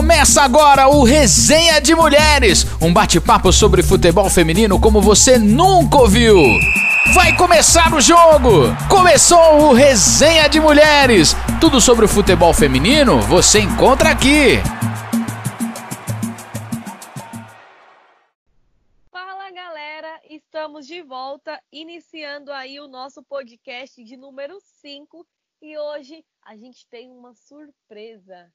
Começa agora o Resenha de Mulheres, um bate-papo sobre futebol feminino como você nunca ouviu. Vai começar o jogo! Começou o Resenha de Mulheres. Tudo sobre o futebol feminino você encontra aqui. Fala galera, estamos de volta, iniciando aí o nosso podcast de número 5 e hoje a gente tem uma surpresa.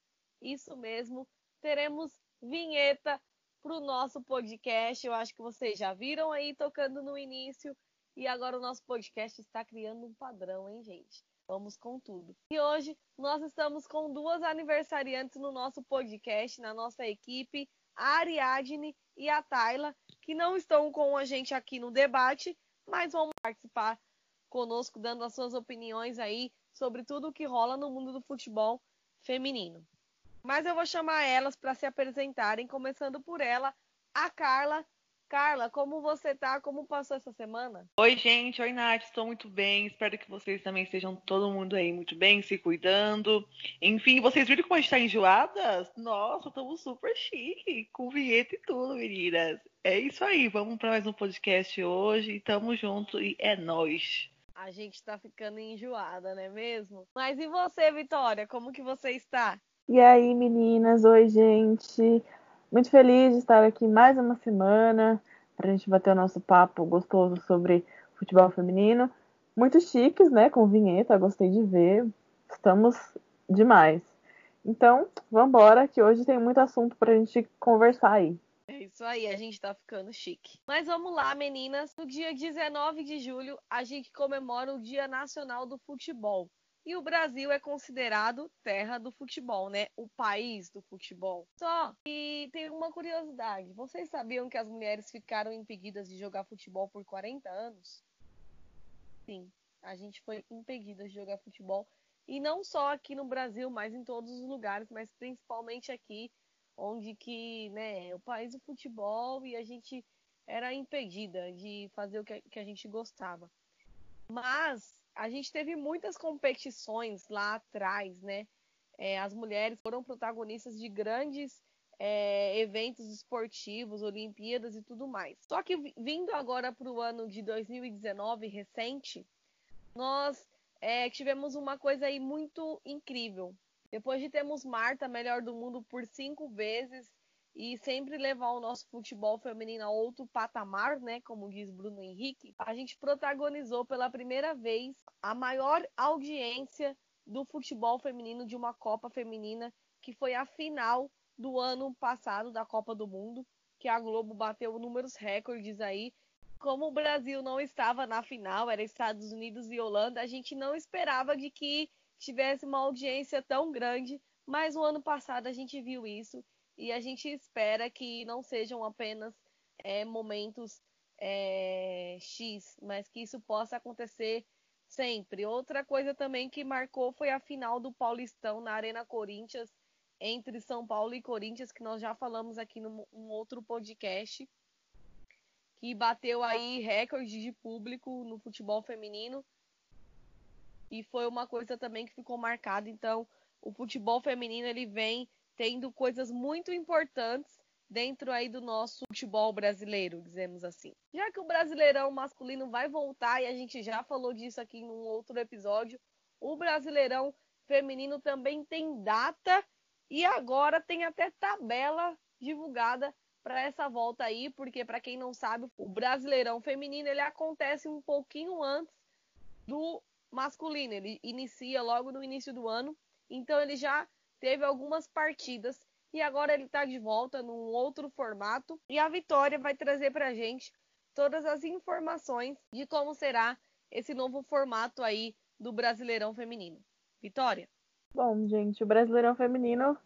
Isso mesmo, teremos vinheta para o nosso podcast. Eu acho que vocês já viram aí tocando no início. E agora o nosso podcast está criando um padrão, hein, gente? Vamos com tudo. E hoje nós estamos com duas aniversariantes no nosso podcast, na nossa equipe, a Ariadne e a Tayla, que não estão com a gente aqui no debate, mas vão participar conosco, dando as suas opiniões aí sobre tudo o que rola no mundo do futebol feminino. Mas eu vou chamar elas para se apresentarem, começando por ela, a Carla. Carla, como você tá? Como passou essa semana? Oi, gente. Oi, Nath. Estou muito bem. Espero que vocês também estejam todo mundo aí muito bem, se cuidando. Enfim, vocês viram como a gente tá enjoadas? Nossa, estamos super chique, com vinheta e tudo, meninas. É isso aí. Vamos para mais um podcast hoje. Tamo junto e é nós. A gente tá ficando enjoada, não é mesmo? Mas e você, Vitória? Como que você está? E aí, meninas? Oi, gente. Muito feliz de estar aqui mais uma semana para a gente bater o nosso papo gostoso sobre futebol feminino. Muito chiques, né? Com vinheta, gostei de ver. Estamos demais. Então, vamos embora, que hoje tem muito assunto para a gente conversar aí. É isso aí, a gente tá ficando chique. Mas vamos lá, meninas. No dia 19 de julho, a gente comemora o Dia Nacional do Futebol. E o Brasil é considerado terra do futebol, né? O país do futebol. Só que tem uma curiosidade. Vocês sabiam que as mulheres ficaram impedidas de jogar futebol por 40 anos? Sim, a gente foi impedida de jogar futebol. E não só aqui no Brasil, mas em todos os lugares, mas principalmente aqui, onde que, né, o país do futebol e a gente era impedida de fazer o que a gente gostava. Mas a gente teve muitas competições lá atrás, né? É, as mulheres foram protagonistas de grandes é, eventos esportivos, Olimpíadas e tudo mais. Só que vindo agora para o ano de 2019 recente, nós é, tivemos uma coisa aí muito incrível. Depois de termos Marta, melhor do mundo, por cinco vezes, e sempre levar o nosso futebol feminino a outro patamar, né? Como diz Bruno Henrique, a gente protagonizou pela primeira vez a maior audiência do futebol feminino de uma Copa Feminina, que foi a final do ano passado da Copa do Mundo, que a Globo bateu números recordes aí. Como o Brasil não estava na final, era Estados Unidos e Holanda, a gente não esperava de que tivesse uma audiência tão grande, mas o ano passado a gente viu isso e a gente espera que não sejam apenas é, momentos é, X, mas que isso possa acontecer sempre. Outra coisa também que marcou foi a final do Paulistão na Arena Corinthians entre São Paulo e Corinthians, que nós já falamos aqui num um outro podcast, que bateu aí recorde de público no futebol feminino. E foi uma coisa também que ficou marcada. Então, o futebol feminino ele vem tendo coisas muito importantes dentro aí do nosso futebol brasileiro, dizemos assim. Já que o Brasileirão masculino vai voltar e a gente já falou disso aqui num outro episódio, o Brasileirão feminino também tem data e agora tem até tabela divulgada para essa volta aí, porque para quem não sabe, o Brasileirão feminino ele acontece um pouquinho antes do masculino, ele inicia logo no início do ano, então ele já teve algumas partidas e agora ele está de volta num outro formato. E a Vitória vai trazer para a gente todas as informações de como será esse novo formato aí do Brasileirão Feminino. Vitória. Bom, gente, o Brasileirão Feminino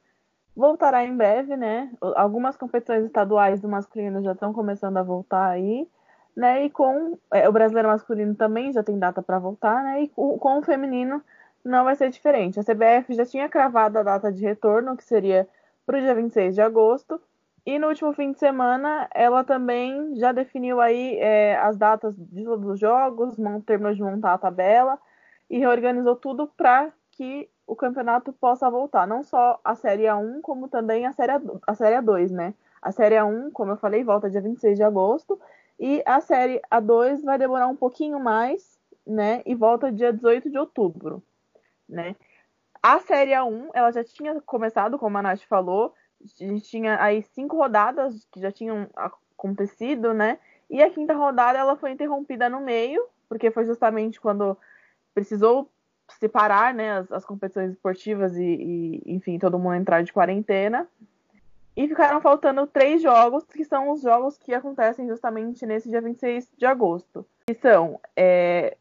voltará em breve, né? Algumas competições estaduais do masculino já estão começando a voltar aí, né? E com é, o Brasileiro Masculino também já tem data para voltar, né? E com, com o feminino não vai ser diferente. A CBF já tinha cravado a data de retorno, que seria para o dia 26 de agosto, e no último fim de semana ela também já definiu aí é, as datas de todos os jogos, terminou de montar a tabela e reorganizou tudo para que o campeonato possa voltar. Não só a Série A1, como também a Série, a, a série A2, né? A Série A1, como eu falei, volta dia 26 de agosto. E a Série A2 vai demorar um pouquinho mais, né? E volta dia 18 de outubro, né? A Série A1, ela já tinha começado, como a Nath falou. A gente tinha aí cinco rodadas que já tinham acontecido, né? E a quinta rodada ela foi interrompida no meio, porque foi justamente quando precisou separar né, as, as competições esportivas e, e, enfim, todo mundo entrar de quarentena. E ficaram faltando três jogos, que são os jogos que acontecem justamente nesse dia 26 de agosto. Que são é,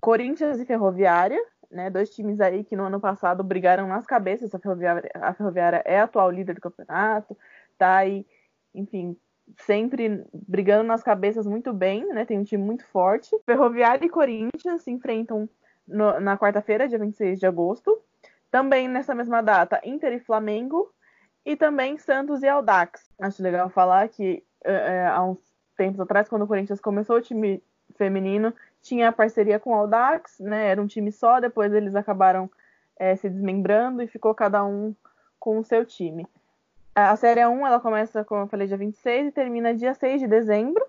Corinthians e Ferroviária, né, dois times aí que no ano passado brigaram nas cabeças. A Ferroviária, a Ferroviária é a atual líder do campeonato, tá aí, enfim, sempre brigando nas cabeças muito bem, né? Tem um time muito forte. Ferroviária e Corinthians se enfrentam no, na quarta-feira, dia 26 de agosto. Também nessa mesma data, Inter e Flamengo. E também Santos e Aldax. Acho legal falar que é, há uns tempos atrás, quando o Corinthians começou o time feminino, tinha parceria com o Aldax, né? Era um time só, depois eles acabaram é, se desmembrando e ficou cada um com o seu time. A Série 1 ela começa, como eu falei, dia 26 e termina dia 6 de dezembro.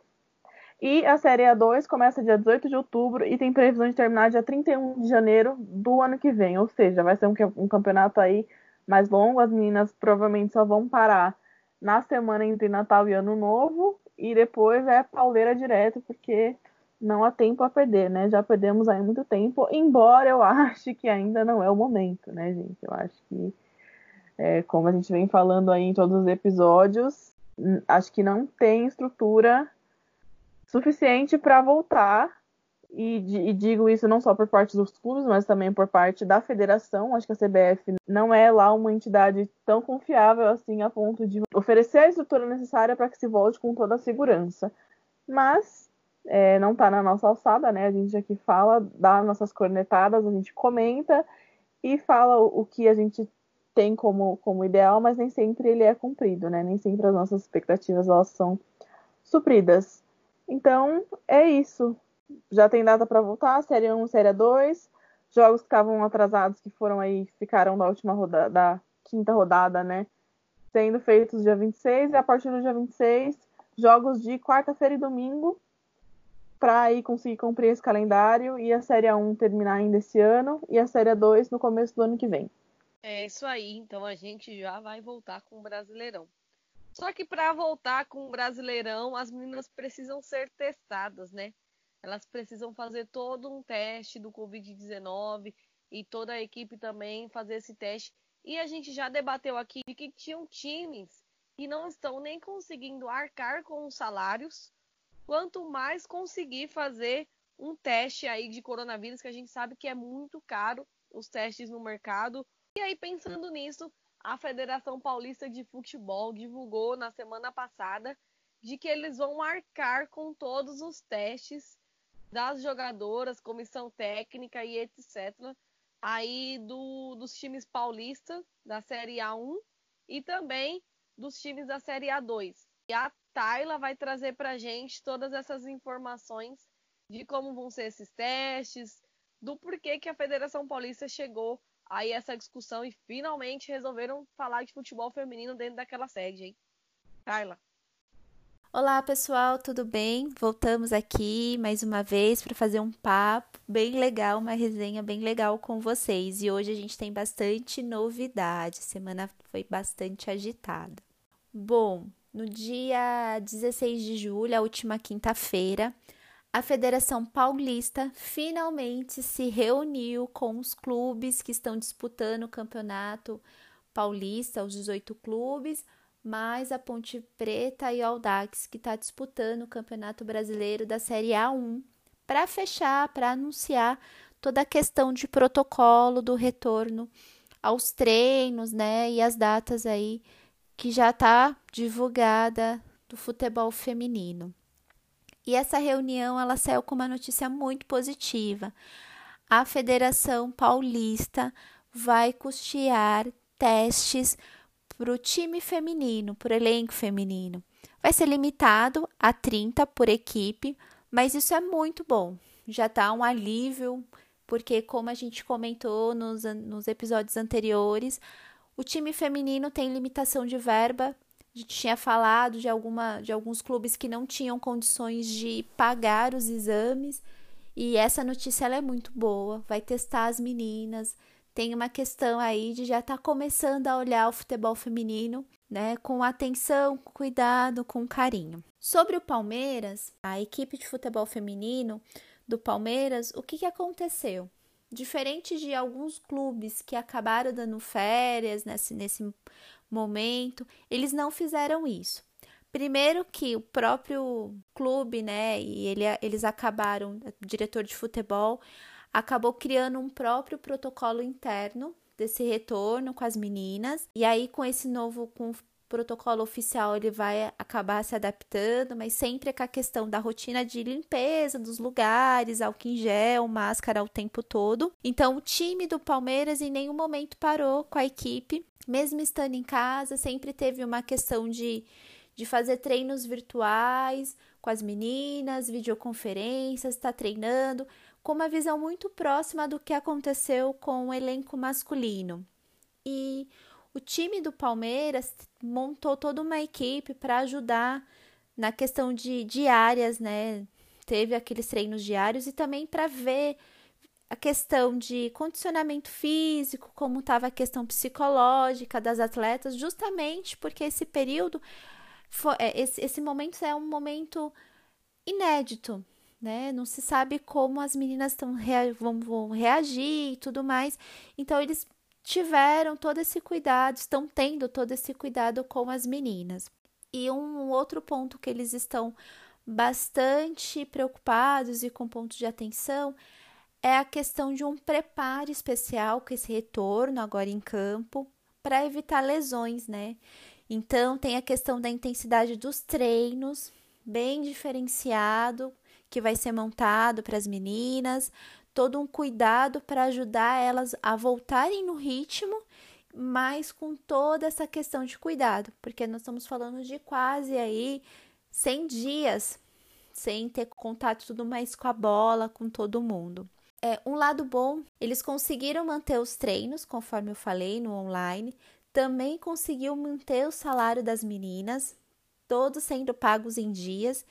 E a Série A2 começa dia 18 de outubro e tem previsão de terminar dia 31 de janeiro do ano que vem. Ou seja, vai ser um, um campeonato aí mais longo. As meninas provavelmente só vão parar na semana entre Natal e Ano Novo. E depois é pauleira direto, porque não há tempo a perder, né? Já perdemos aí muito tempo, embora eu ache que ainda não é o momento, né, gente? Eu acho que é, como a gente vem falando aí em todos os episódios, acho que não tem estrutura suficiente para voltar. E, e, digo isso não só por parte dos clubes, mas também por parte da federação. Acho que a CBF não é lá uma entidade tão confiável assim a ponto de oferecer a estrutura necessária para que se volte com toda a segurança. Mas é, não está na nossa alçada, né? A gente aqui fala, dá nossas cornetadas, a gente comenta e fala o, o que a gente tem como, como ideal, mas nem sempre ele é cumprido, né? Nem sempre as nossas expectativas elas são supridas. Então, é isso. Já tem data para voltar, série 1, série 2. Jogos que estavam atrasados, que foram aí, ficaram da última rodada, da quinta rodada, né? Sendo feitos dia 26, e a partir do dia 26, jogos de quarta-feira e domingo, para aí conseguir cumprir esse calendário e a série 1 terminar ainda esse ano e a série 2 no começo do ano que vem. É isso aí, então a gente já vai voltar com o Brasileirão. Só que para voltar com o Brasileirão, as meninas precisam ser testadas, né? Elas precisam fazer todo um teste do Covid-19 e toda a equipe também fazer esse teste. E a gente já debateu aqui que tinham times que não estão nem conseguindo arcar com os salários, quanto mais conseguir fazer um teste aí de coronavírus, que a gente sabe que é muito caro os testes no mercado. E aí, pensando nisso, a Federação Paulista de Futebol divulgou na semana passada de que eles vão arcar com todos os testes das jogadoras, comissão técnica e etc. aí do, dos times paulistas da Série A1 e também dos times da Série A2. E a Tayla vai trazer para a gente todas essas informações de como vão ser esses testes, do porquê que a Federação Paulista chegou aí essa discussão e finalmente resolveram falar de futebol feminino dentro daquela sede, hein? Carla. Olá, pessoal, tudo bem? Voltamos aqui mais uma vez para fazer um papo bem legal, uma resenha bem legal com vocês. E hoje a gente tem bastante novidade. Semana foi bastante agitada. Bom, no dia 16 de julho, a última quinta-feira, a Federação Paulista finalmente se reuniu com os clubes que estão disputando o Campeonato Paulista, os 18 clubes, mais a Ponte Preta e o Aldax, que está disputando o Campeonato Brasileiro da Série A1, para fechar, para anunciar toda a questão de protocolo do retorno aos treinos, né, e as datas aí que já está divulgada do futebol feminino. E essa reunião ela saiu com uma notícia muito positiva. A Federação Paulista vai custear testes para o time feminino, para o elenco feminino. Vai ser limitado a 30 por equipe, mas isso é muito bom. Já está um alívio porque, como a gente comentou nos, nos episódios anteriores, o time feminino tem limitação de verba. A gente tinha falado de, alguma, de alguns clubes que não tinham condições de pagar os exames. E essa notícia é muito boa. Vai testar as meninas. Tem uma questão aí de já estar tá começando a olhar o futebol feminino, né? Com atenção, com cuidado, com carinho. Sobre o Palmeiras, a equipe de futebol feminino do Palmeiras, o que, que aconteceu? Diferente de alguns clubes que acabaram dando férias nesse, nesse momento, eles não fizeram isso. Primeiro que o próprio clube, né, e ele, eles acabaram, o diretor de futebol acabou criando um próprio protocolo interno desse retorno com as meninas. E aí com esse novo com protocolo oficial ele vai acabar se adaptando, mas sempre com a questão da rotina de limpeza dos lugares, álcool em gel, máscara o tempo todo. Então, o time do Palmeiras em nenhum momento parou com a equipe, mesmo estando em casa, sempre teve uma questão de, de fazer treinos virtuais com as meninas, videoconferências, está treinando, com uma visão muito próxima do que aconteceu com o elenco masculino. E o time do Palmeiras montou toda uma equipe para ajudar na questão de diárias, né? Teve aqueles treinos diários e também para ver a questão de condicionamento físico, como estava a questão psicológica das atletas, justamente porque esse período, foi, é, esse, esse momento é um momento inédito, né? Não se sabe como as meninas tão, vão, vão reagir e tudo mais. Então, eles tiveram todo esse cuidado, estão tendo todo esse cuidado com as meninas. E um outro ponto que eles estão bastante preocupados e com pontos de atenção é a questão de um preparo especial com esse retorno agora em campo para evitar lesões, né? Então tem a questão da intensidade dos treinos, bem diferenciado, que vai ser montado para as meninas, todo um cuidado para ajudar elas a voltarem no ritmo, mas com toda essa questão de cuidado, porque nós estamos falando de quase aí 100 dias sem ter contato tudo mais com a bola, com todo mundo. É, um lado bom, eles conseguiram manter os treinos, conforme eu falei, no online. Também conseguiu manter o salário das meninas, todos sendo pagos em dias.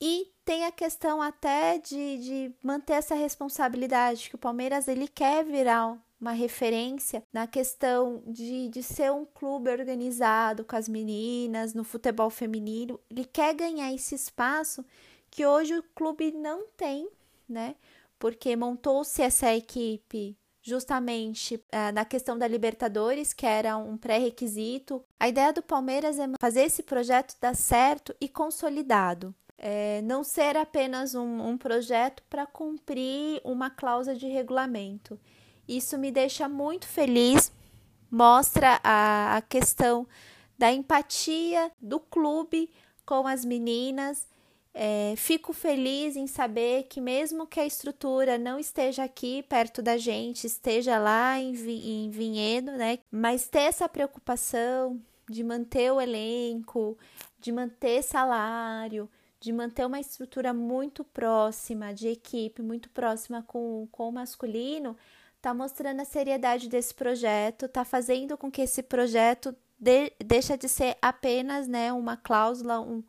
E tem a questão até de, de manter essa responsabilidade, que o Palmeiras ele quer virar uma referência na questão de, de ser um clube organizado com as meninas no futebol feminino. Ele quer ganhar esse espaço que hoje o clube não tem, né? Porque montou-se essa equipe justamente uh, na questão da Libertadores, que era um pré-requisito. A ideia do Palmeiras é fazer esse projeto dar certo e consolidado é, não ser apenas um, um projeto para cumprir uma cláusula de regulamento. Isso me deixa muito feliz, mostra a, a questão da empatia do clube com as meninas. É, fico feliz em saber que, mesmo que a estrutura não esteja aqui perto da gente, esteja lá em, em Vinhedo, né? Mas ter essa preocupação de manter o elenco, de manter salário, de manter uma estrutura muito próxima, de equipe muito próxima com, com o masculino, está mostrando a seriedade desse projeto, está fazendo com que esse projeto de, deixa de ser apenas né, uma cláusula, um,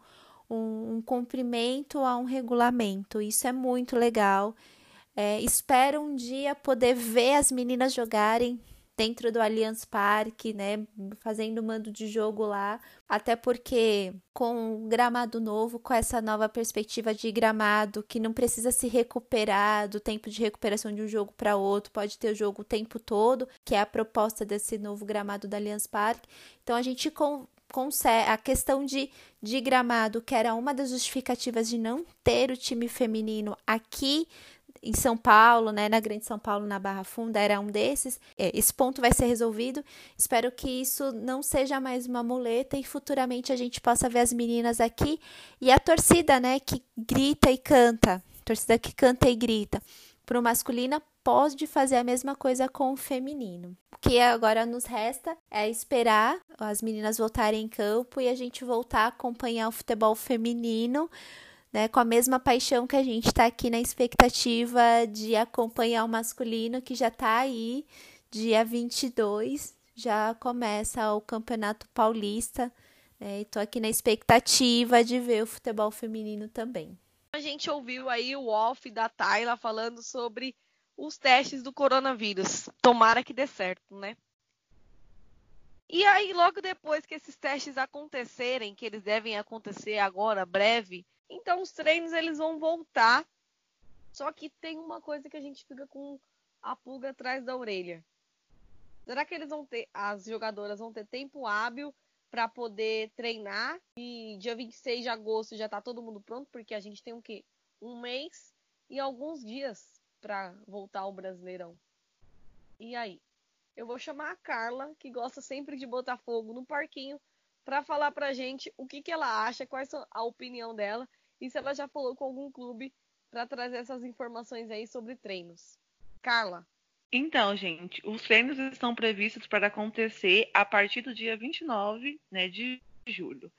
um, um cumprimento a um regulamento. Isso é muito legal. É, espero um dia poder ver as meninas jogarem dentro do Allianz Parque, né, fazendo mando de jogo lá, até porque com o gramado novo, com essa nova perspectiva de gramado que não precisa se recuperar do tempo de recuperação de um jogo para outro, pode ter o jogo o tempo todo, que é a proposta desse novo gramado do Allianz Parque. Então a gente com a questão de, de gramado, que era uma das justificativas de não ter o time feminino aqui em São Paulo, né, na Grande São Paulo, na Barra Funda, era um desses. É, esse ponto vai ser resolvido. Espero que isso não seja mais uma muleta e futuramente a gente possa ver as meninas aqui e a torcida, né, que grita e canta, torcida que canta e grita. Para o masculino, pode fazer a mesma coisa com o feminino. O que agora nos resta é esperar as meninas voltarem em campo e a gente voltar a acompanhar o futebol feminino né, com a mesma paixão que a gente está aqui na expectativa de acompanhar o masculino que já está aí, dia 22, já começa o Campeonato Paulista, né, aqui na expectativa de ver o futebol feminino também. A gente ouviu aí o off da Tayla falando sobre os testes do coronavírus. Tomara que dê certo, né? E aí, logo depois que esses testes acontecerem, que eles devem acontecer agora, breve, então os treinos eles vão voltar. Só que tem uma coisa que a gente fica com a pulga atrás da orelha. Será que eles vão ter, as jogadoras vão ter tempo hábil para poder treinar? E dia 26 de agosto já tá todo mundo pronto, porque a gente tem o quê? Um mês e alguns dias para voltar ao Brasileirão. E aí? Eu vou chamar a Carla, que gosta sempre de botar fogo no parquinho, para falar pra gente o que, que ela acha, quais são a opinião dela e se ela já falou com algum clube para trazer essas informações aí sobre treinos. Carla. Então, gente, os treinos estão previstos para acontecer a partir do dia 29 né, de julho.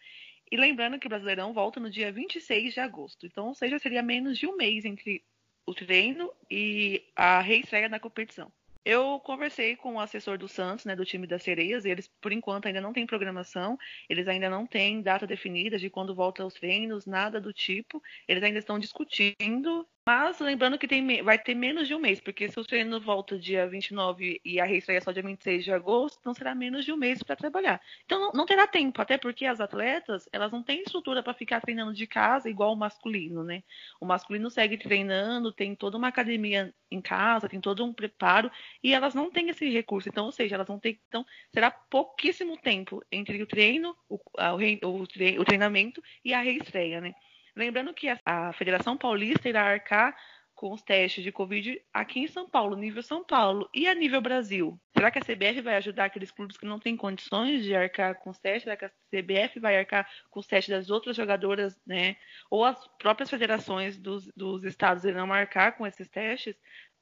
E lembrando que o Brasileirão volta no dia 26 de agosto. Então, ou seja, seria menos de um mês entre o treino e a reestreia na competição. Eu conversei com o assessor do Santos, né, do time das Sereias, e eles, por enquanto, ainda não têm programação, eles ainda não têm data definida de quando volta aos treinos, nada do tipo. Eles ainda estão discutindo mas lembrando que tem, vai ter menos de um mês, porque se o treino volta dia 29 e a reestreia é só dia 26 de agosto, então será menos de um mês para trabalhar. Então não, não, terá tempo, até porque as atletas, elas não têm estrutura para ficar treinando de casa igual o masculino, né? O masculino segue treinando, tem toda uma academia em casa, tem todo um preparo, e elas não têm esse recurso. Então, ou seja, elas vão ter. Então, será pouquíssimo tempo entre o treino, o, o, o treinamento e a reestreia, né? Lembrando que a Federação Paulista irá arcar com os testes de Covid aqui em São Paulo, nível São Paulo. E a nível Brasil? Será que a CBF vai ajudar aqueles clubes que não têm condições de arcar com os testes? Será que a CBF vai arcar com os testes das outras jogadoras, né? Ou as próprias federações dos, dos estados irão arcar com esses testes?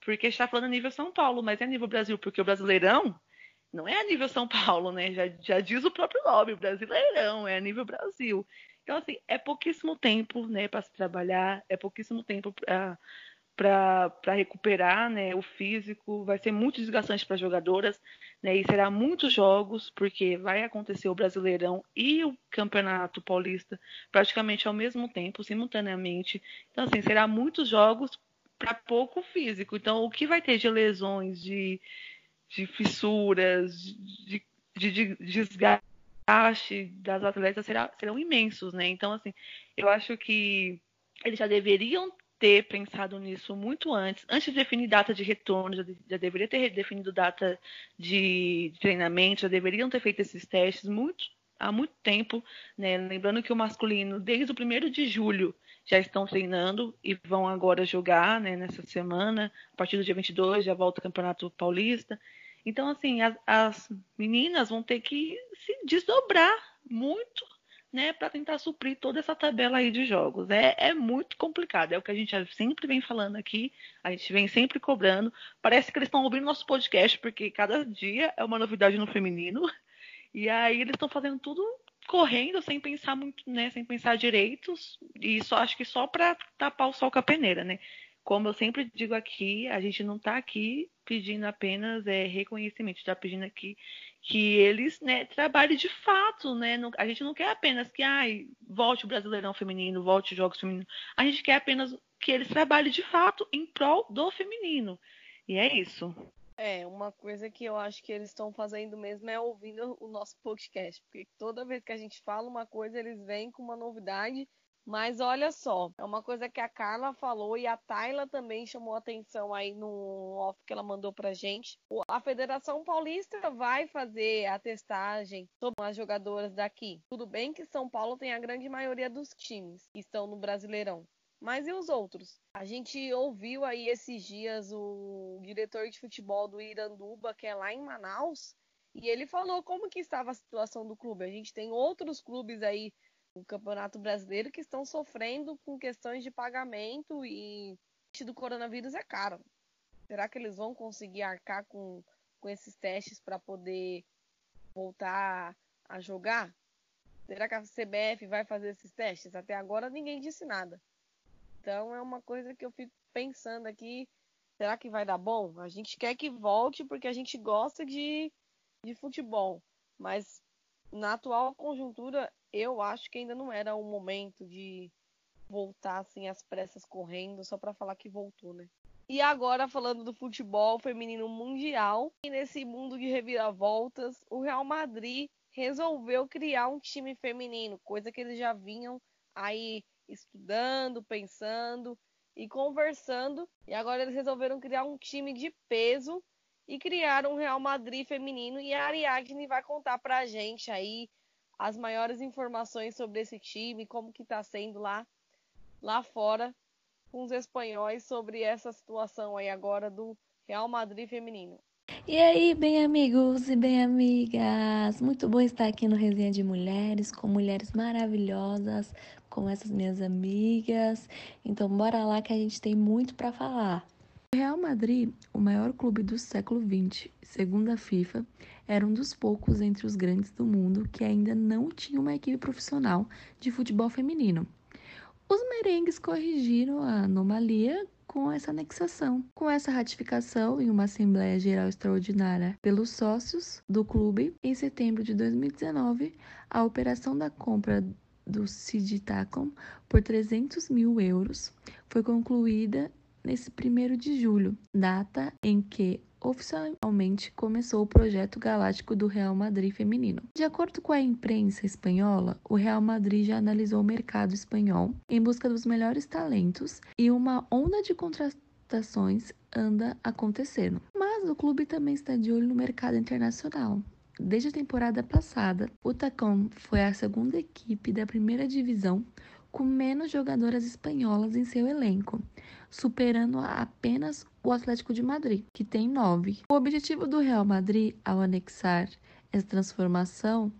Porque está falando nível São Paulo, mas é nível Brasil, porque o Brasileirão não é a nível São Paulo, né? Já, já diz o próprio nome, Brasileirão, é a nível Brasil. Então, assim, é pouquíssimo tempo né, para se trabalhar, é pouquíssimo tempo para recuperar né, o físico, vai ser muito desgastante para as jogadoras, né, e será muitos jogos, porque vai acontecer o Brasileirão e o Campeonato Paulista praticamente ao mesmo tempo, simultaneamente. Então, assim, será muitos jogos para pouco físico. Então, o que vai ter de lesões, de, de fissuras, de, de, de desgaste desgaste das atletas será, serão imensos, né? Então, assim, eu acho que eles já deveriam ter pensado nisso muito antes, antes de definir data de retorno, já, já deveria ter definido data de, de, treinamento, já deveriam ter feito esses testes muito, há muito tempo, né? Lembrando que o masculino, desde o primeiro de julho, já estão treinando e vão agora jogar, né, nessa semana, a partir do dia 22 já volta o Campeonato Paulista. Então, assim, as, as meninas vão ter que se desdobrar muito né, para tentar suprir toda essa tabela aí de jogos. É, é muito complicado, é o que a gente sempre vem falando aqui, a gente vem sempre cobrando. Parece que eles estão ouvindo nosso podcast, porque cada dia é uma novidade no feminino. E aí eles estão fazendo tudo correndo, sem pensar muito, né, sem pensar direitos, e só acho que só para tapar o sol com a peneira, né? Como eu sempre digo aqui, a gente não está aqui pedindo apenas é, reconhecimento, está pedindo aqui que eles né, trabalhem de fato, né? a gente não quer apenas que ai, volte o Brasileirão Feminino, volte os Jogos Femininos. A gente quer apenas que eles trabalhem de fato em prol do feminino. E é isso. É, uma coisa que eu acho que eles estão fazendo mesmo é ouvindo o nosso podcast, porque toda vez que a gente fala uma coisa, eles vêm com uma novidade mas olha só, é uma coisa que a Carla falou e a Tayla também chamou atenção aí no off que ela mandou pra gente. A Federação Paulista vai fazer a testagem sobre as jogadoras daqui. Tudo bem que São Paulo tem a grande maioria dos times que estão no Brasileirão. Mas e os outros? A gente ouviu aí esses dias o diretor de futebol do Iranduba, que é lá em Manaus, e ele falou como que estava a situação do clube. A gente tem outros clubes aí o Campeonato Brasileiro que estão sofrendo com questões de pagamento e do coronavírus é caro. Será que eles vão conseguir arcar com, com esses testes para poder voltar a jogar? Será que a CBF vai fazer esses testes? Até agora ninguém disse nada. Então é uma coisa que eu fico pensando aqui, será que vai dar bom? A gente quer que volte porque a gente gosta de, de futebol, mas na atual conjuntura eu acho que ainda não era o momento de voltar assim às pressas correndo só para falar que voltou, né? E agora falando do futebol feminino mundial, e nesse mundo de reviravoltas, o Real Madrid resolveu criar um time feminino, coisa que eles já vinham aí estudando, pensando e conversando, e agora eles resolveram criar um time de peso e criaram um Real Madrid feminino e a Ariadne vai contar pra gente aí as maiores informações sobre esse time, como que tá sendo lá lá fora com os espanhóis sobre essa situação aí agora do Real Madrid feminino. E aí, bem amigos e bem amigas, muito bom estar aqui no Resenha de Mulheres, com mulheres maravilhosas, com essas minhas amigas. Então, bora lá que a gente tem muito para falar. O Real Madrid, o maior clube do século XX, segundo a FIFA, era um dos poucos entre os grandes do mundo que ainda não tinha uma equipe profissional de futebol feminino. Os merengues corrigiram a anomalia com essa anexação. Com essa ratificação em uma Assembleia Geral Extraordinária pelos sócios do clube, em setembro de 2019, a operação da compra do Sigitacom por 300 mil euros foi concluída nesse 1 de julho, data em que oficialmente começou o projeto galáctico do Real Madrid feminino. De acordo com a imprensa espanhola, o Real Madrid já analisou o mercado espanhol em busca dos melhores talentos e uma onda de contratações anda acontecendo. Mas o clube também está de olho no mercado internacional. Desde a temporada passada, o Tacom foi a segunda equipe da primeira divisão com menos jogadoras espanholas em seu elenco, superando apenas o Atlético de Madrid, que tem nove. O objetivo do Real Madrid, ao anexar essa transformação,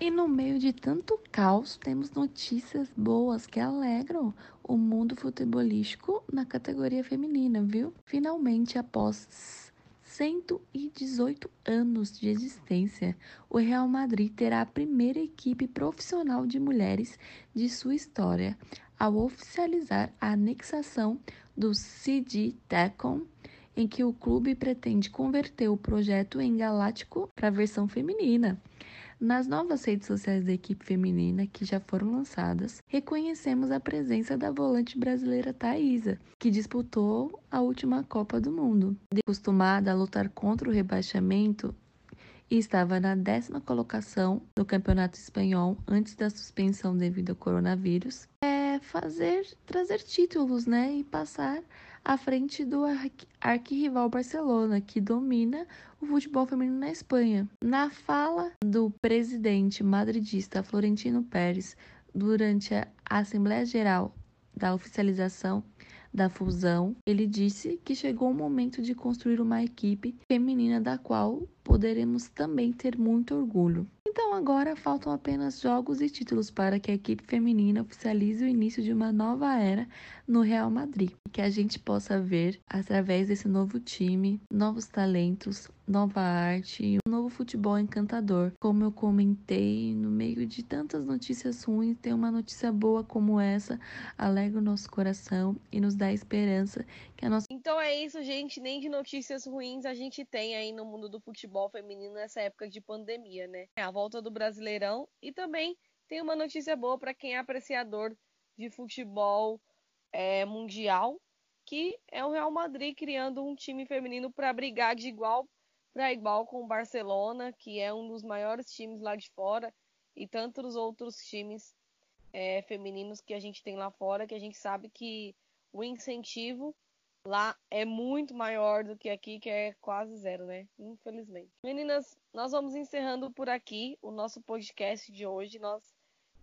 e no meio de tanto caos, temos notícias boas que alegram o mundo futebolístico na categoria feminina, viu? Finalmente, após 118 anos de existência, o Real Madrid terá a primeira equipe profissional de mulheres de sua história ao oficializar a anexação do CD Tecom, em que o clube pretende converter o projeto em Galáctico para a versão feminina. Nas novas redes sociais da equipe feminina que já foram lançadas, reconhecemos a presença da volante brasileira Thaisa, que disputou a última Copa do Mundo. Acostumada a lutar contra o rebaixamento, e estava na décima colocação do Campeonato Espanhol antes da suspensão devido ao coronavírus. É fazer, trazer títulos, né, e passar à frente do arquirrival Barcelona, que domina o futebol feminino na Espanha. Na fala do presidente madridista Florentino Pérez durante a Assembleia Geral da oficialização da fusão, ele disse que chegou o momento de construir uma equipe feminina da qual poderemos também ter muito orgulho. Então agora faltam apenas jogos e títulos para que a equipe feminina oficialize o início de uma nova era no Real Madrid, que a gente possa ver através desse novo time, novos talentos, nova arte, um novo futebol encantador. Como eu comentei, no meio de tantas notícias ruins, ter uma notícia boa como essa alegra o nosso coração e nos dá esperança que a nossa Então é isso, gente, nem de notícias ruins a gente tem aí no mundo do futebol feminino nessa época de pandemia, né? A volta do Brasileirão e também tem uma notícia boa para quem é apreciador de futebol é, mundial, que é o Real Madrid criando um time feminino para brigar de igual para igual com o Barcelona, que é um dos maiores times lá de fora, e tantos outros times é, femininos que a gente tem lá fora, que a gente sabe que o incentivo lá é muito maior do que aqui, que é quase zero, né? Infelizmente. Meninas, nós vamos encerrando por aqui o nosso podcast de hoje. Nós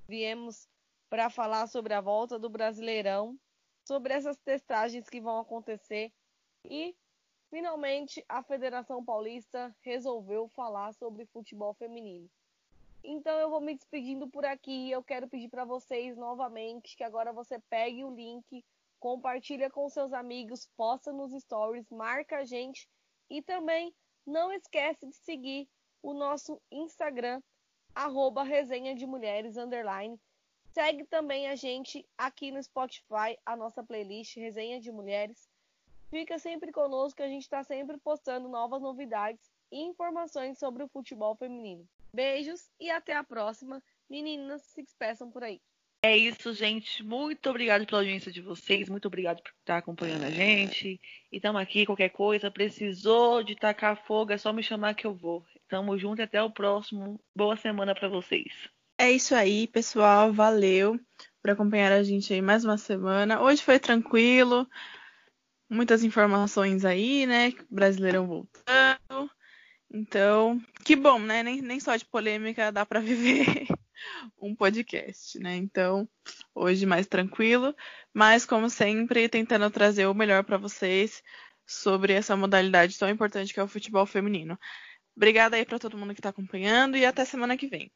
viemos para falar sobre a volta do Brasileirão, sobre essas testagens que vão acontecer e finalmente a Federação Paulista resolveu falar sobre futebol feminino. Então eu vou me despedindo por aqui. Eu quero pedir para vocês novamente que agora você pegue o link compartilha com seus amigos, posta nos stories, marca a gente e também não esquece de seguir o nosso Instagram, arroba resenha de mulheres, underline, Segue também a gente aqui no Spotify, a nossa playlist Resenha de Mulheres. Fica sempre conosco a gente está sempre postando novas novidades e informações sobre o futebol feminino. Beijos e até a próxima. Meninas, se despeçam por aí. É isso, gente. Muito obrigado pela audiência de vocês. Muito obrigado por estar acompanhando a gente. E estamos aqui, qualquer coisa. Precisou de tacar fogo, é só me chamar que eu vou. Tamo junto até o próximo. Boa semana para vocês. É isso aí, pessoal. Valeu por acompanhar a gente aí mais uma semana. Hoje foi tranquilo. Muitas informações aí, né? Brasileirão voltando. Então, que bom, né? Nem, nem só de polêmica dá para viver um podcast, né? Então, hoje mais tranquilo, mas como sempre, tentando trazer o melhor para vocês sobre essa modalidade tão importante que é o futebol feminino. Obrigada aí para todo mundo que está acompanhando e até semana que vem.